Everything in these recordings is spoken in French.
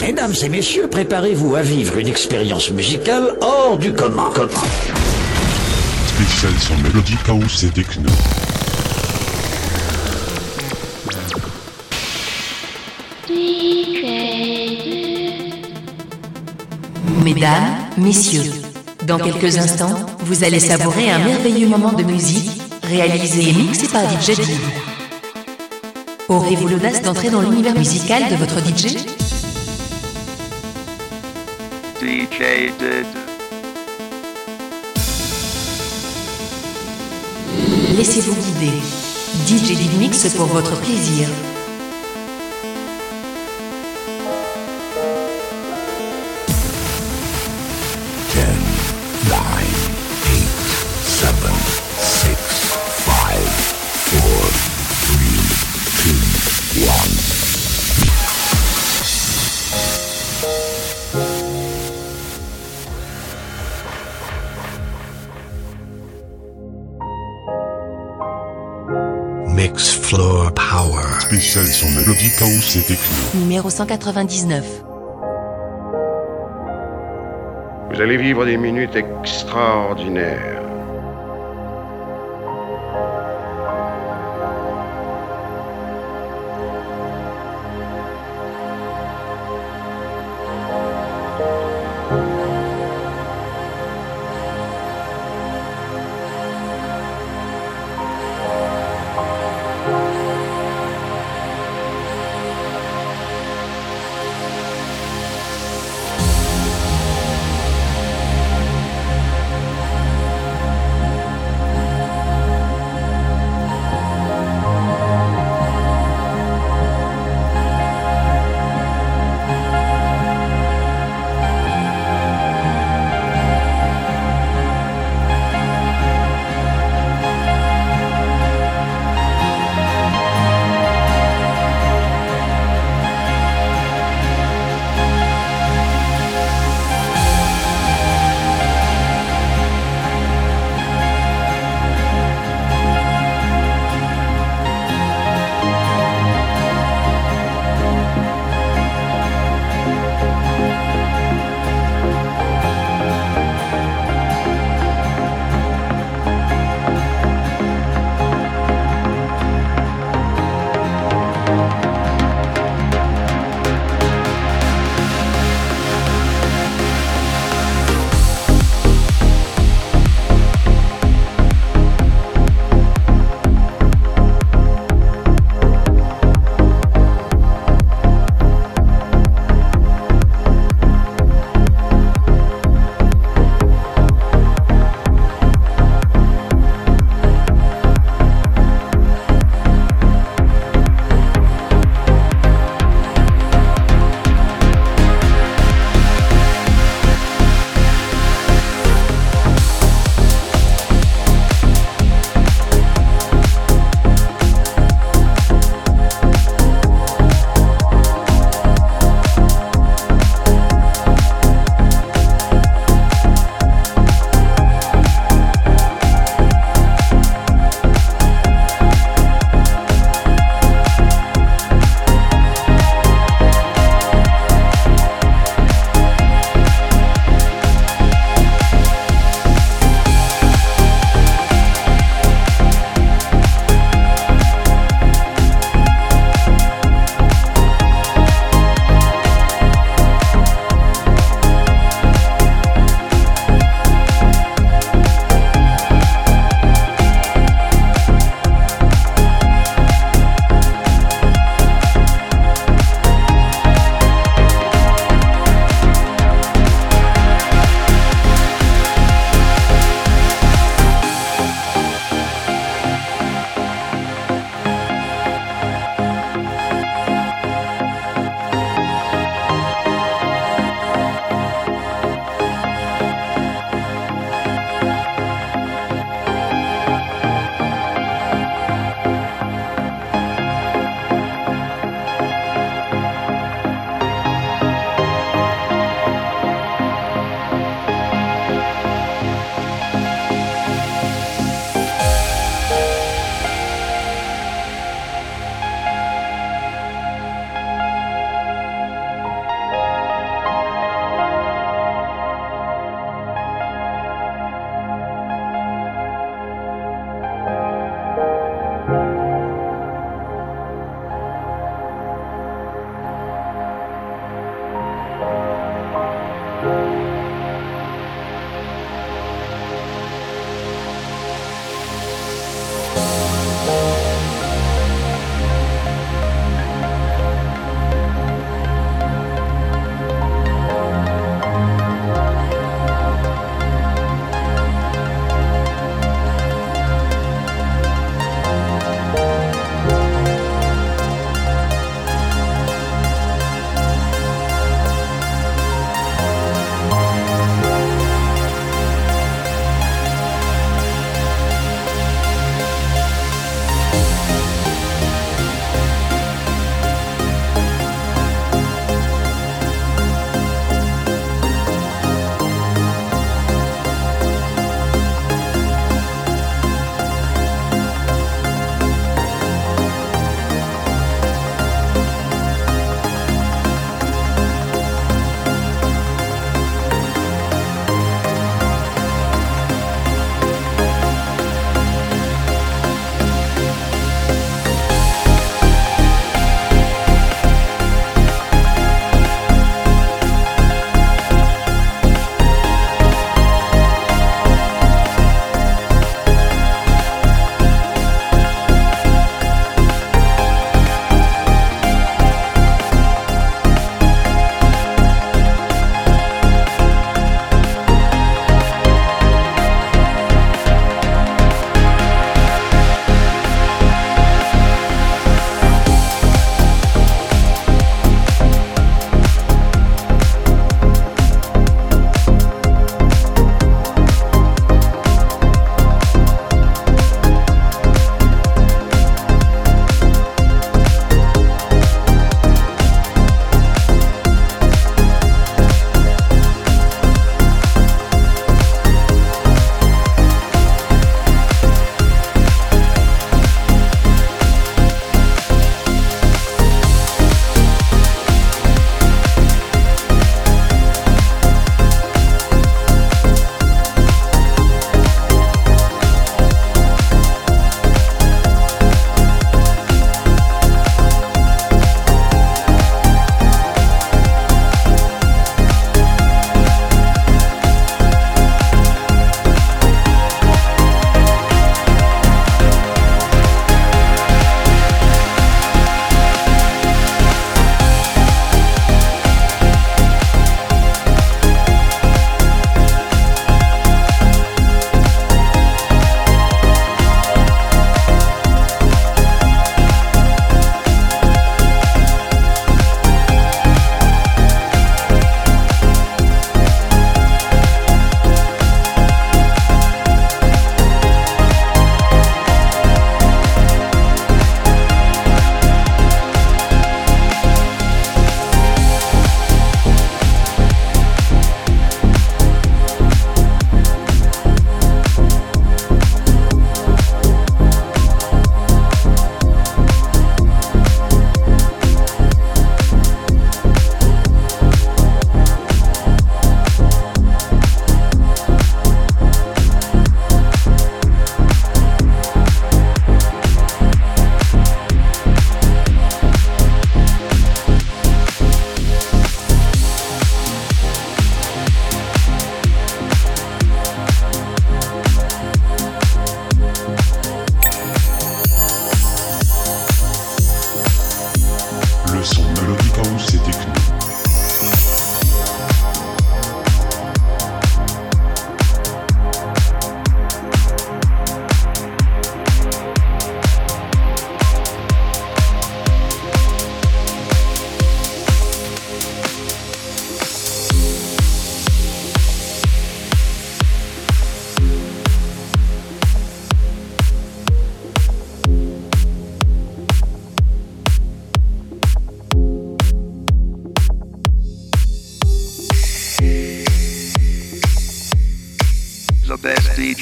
Mesdames et messieurs, préparez-vous à vivre une expérience musicale hors du commun. commun. Spécial sur Melody House et Techno. Mesdames, messieurs, dans quelques instants, vous allez savourer un merveilleux moment de musique réalisé et mixé par DJ. Aurez-vous l'audace d'entrer dans l'univers musical de votre DJ Laissez-vous guider. DJ Mix pour votre plaisir. Numéro 199. Vous allez vivre des minutes extraordinaires.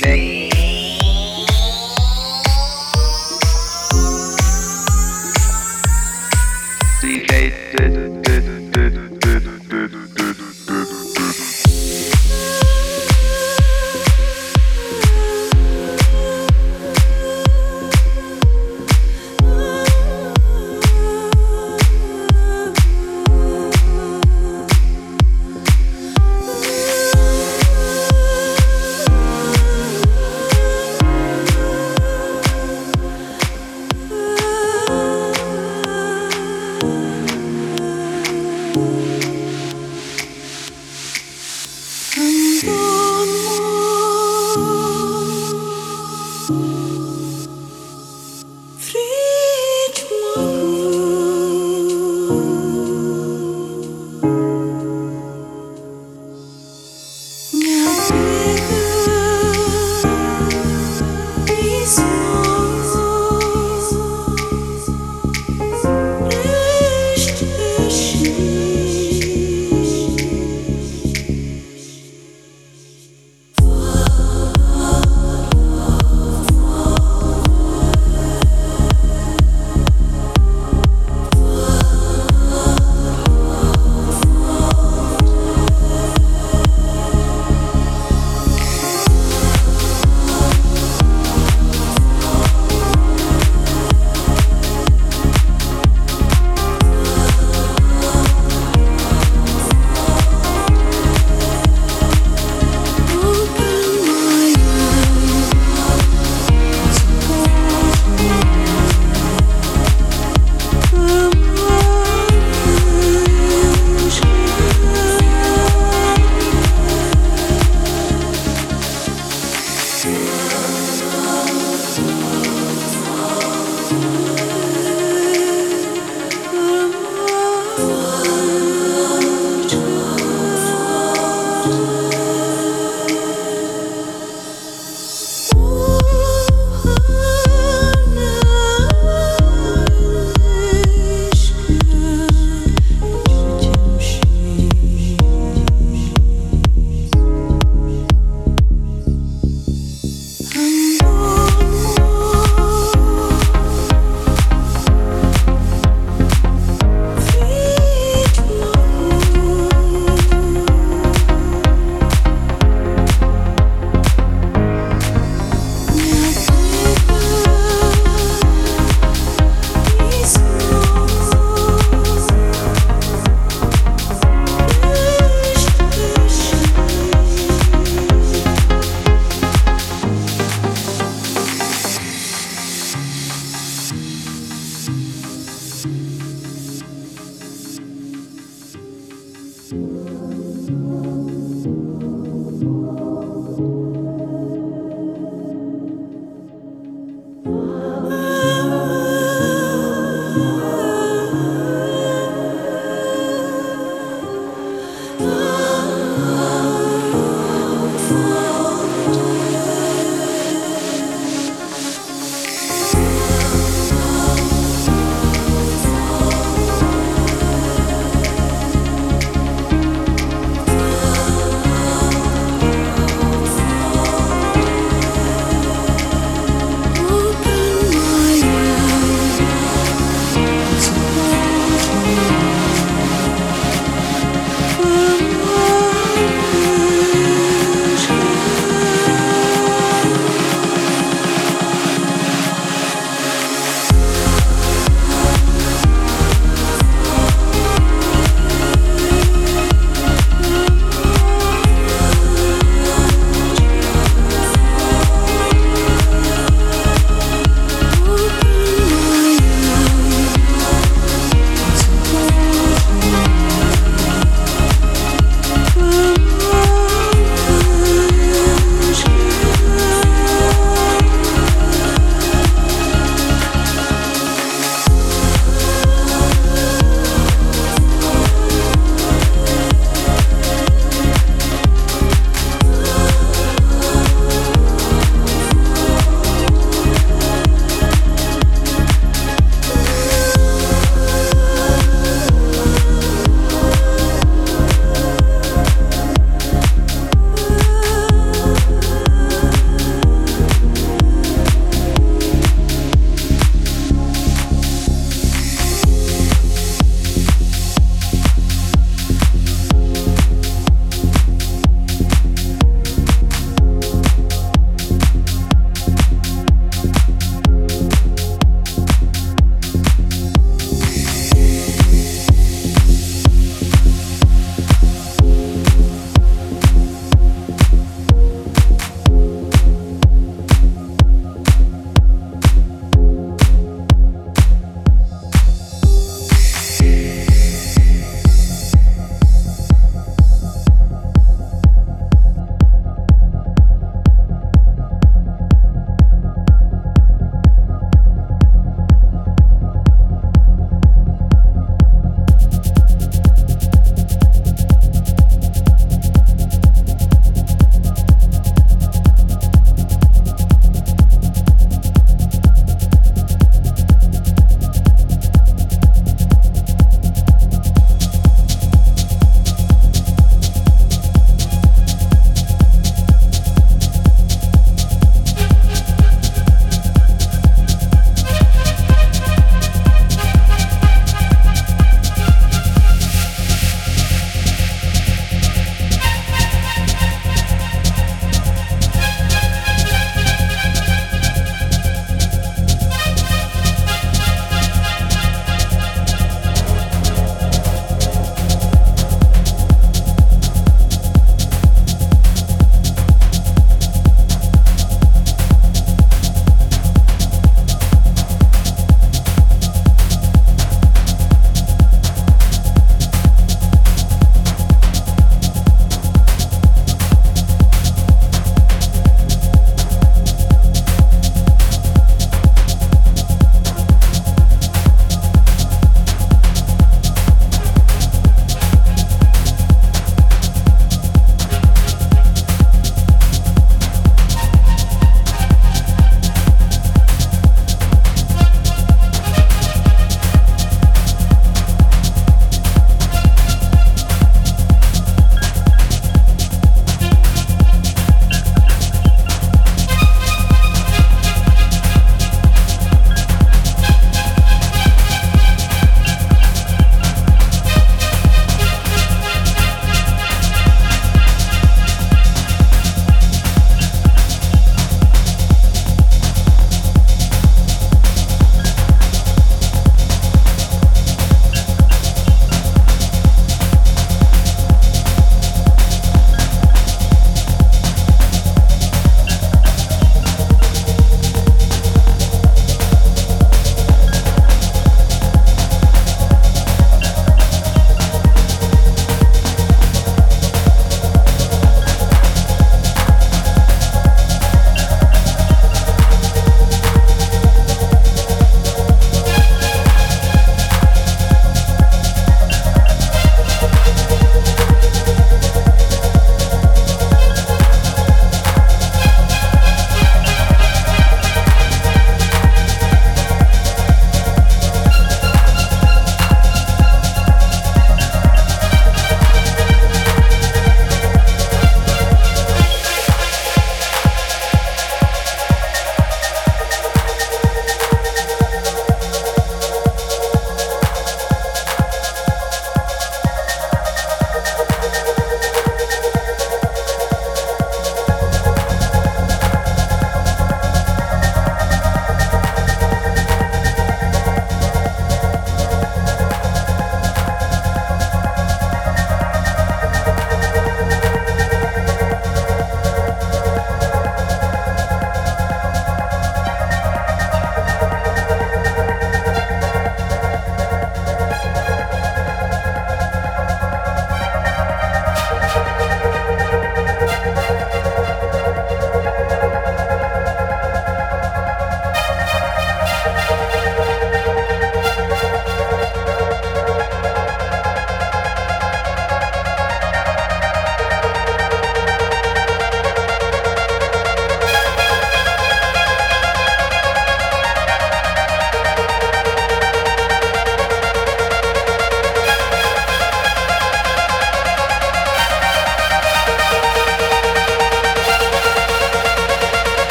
Nick.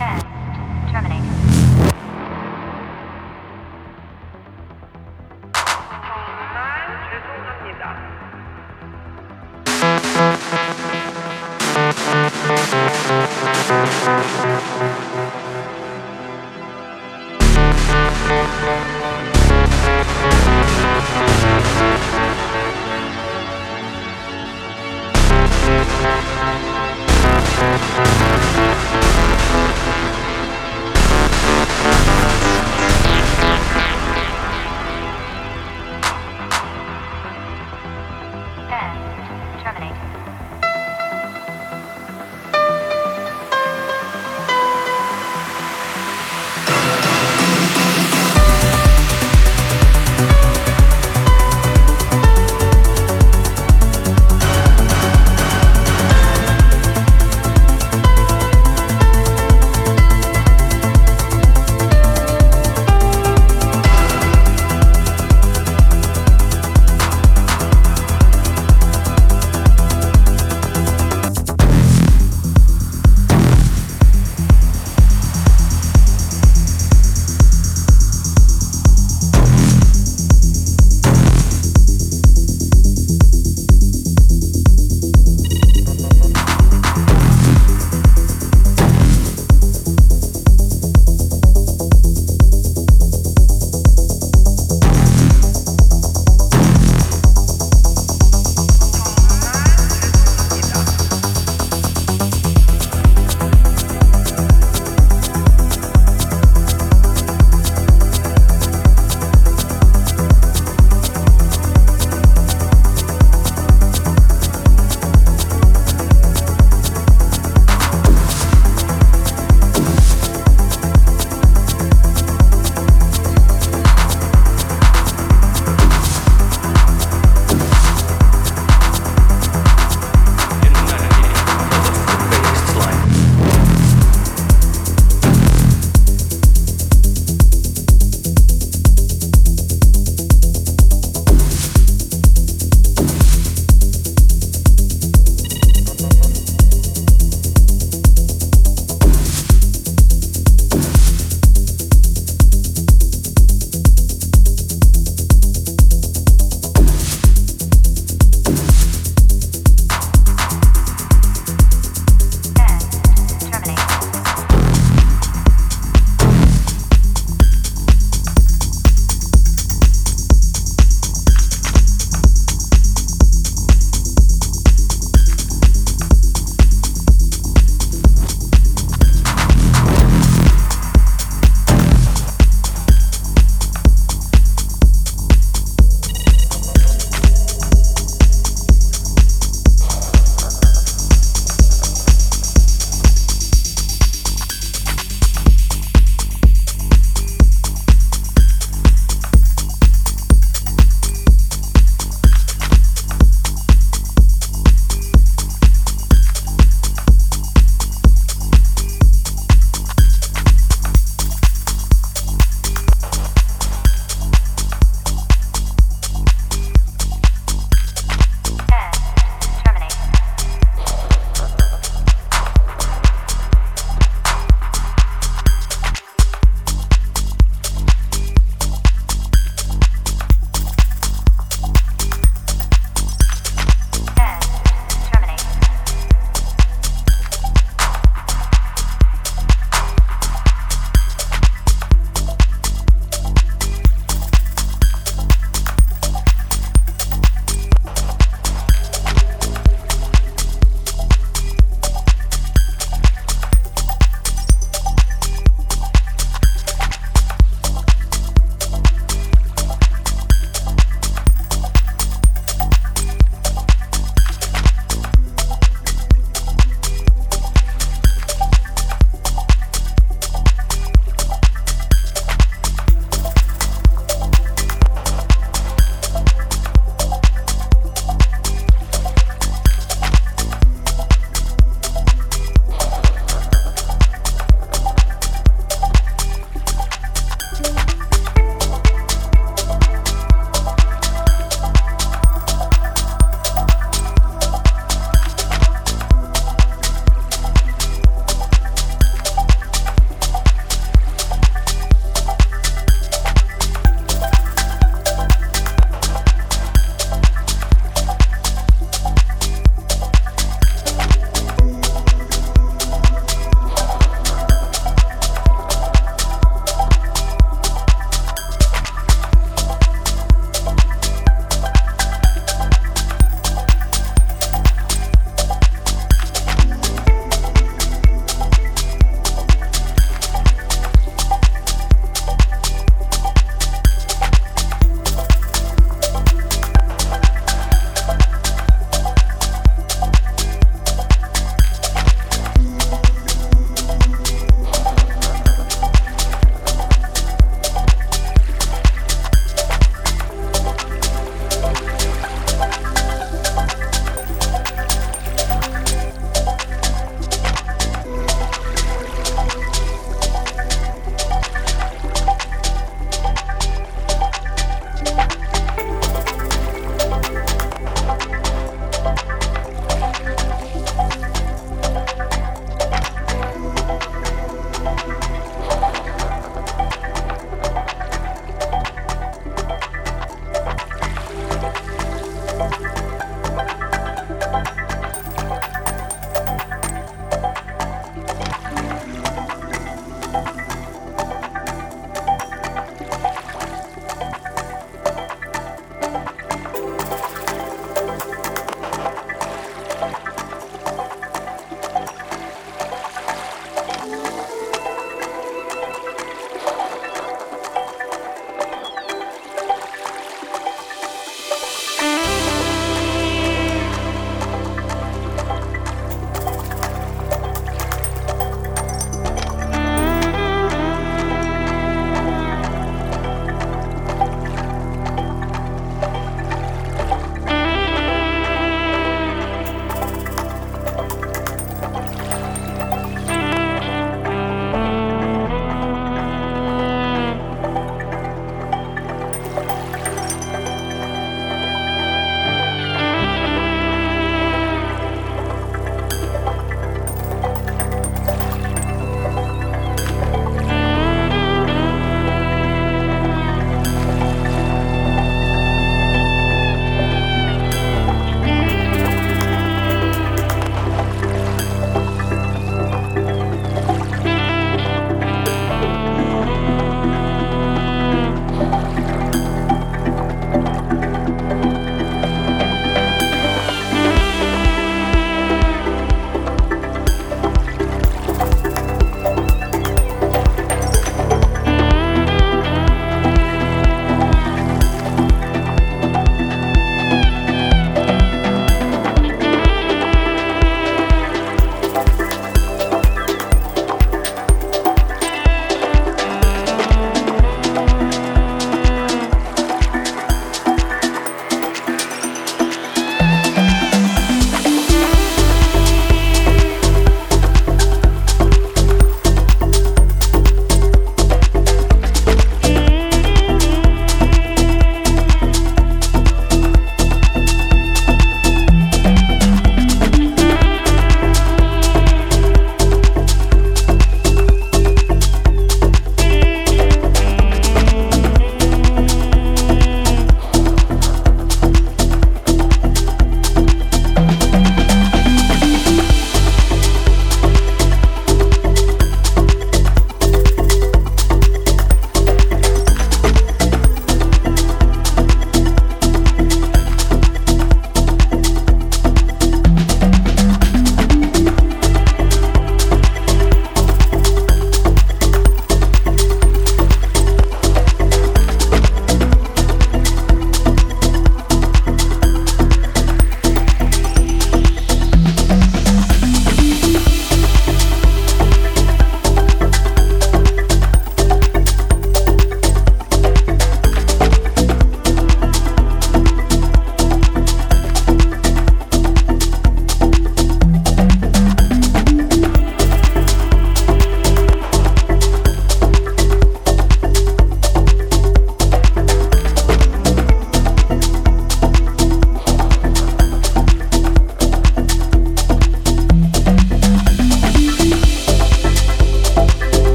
10.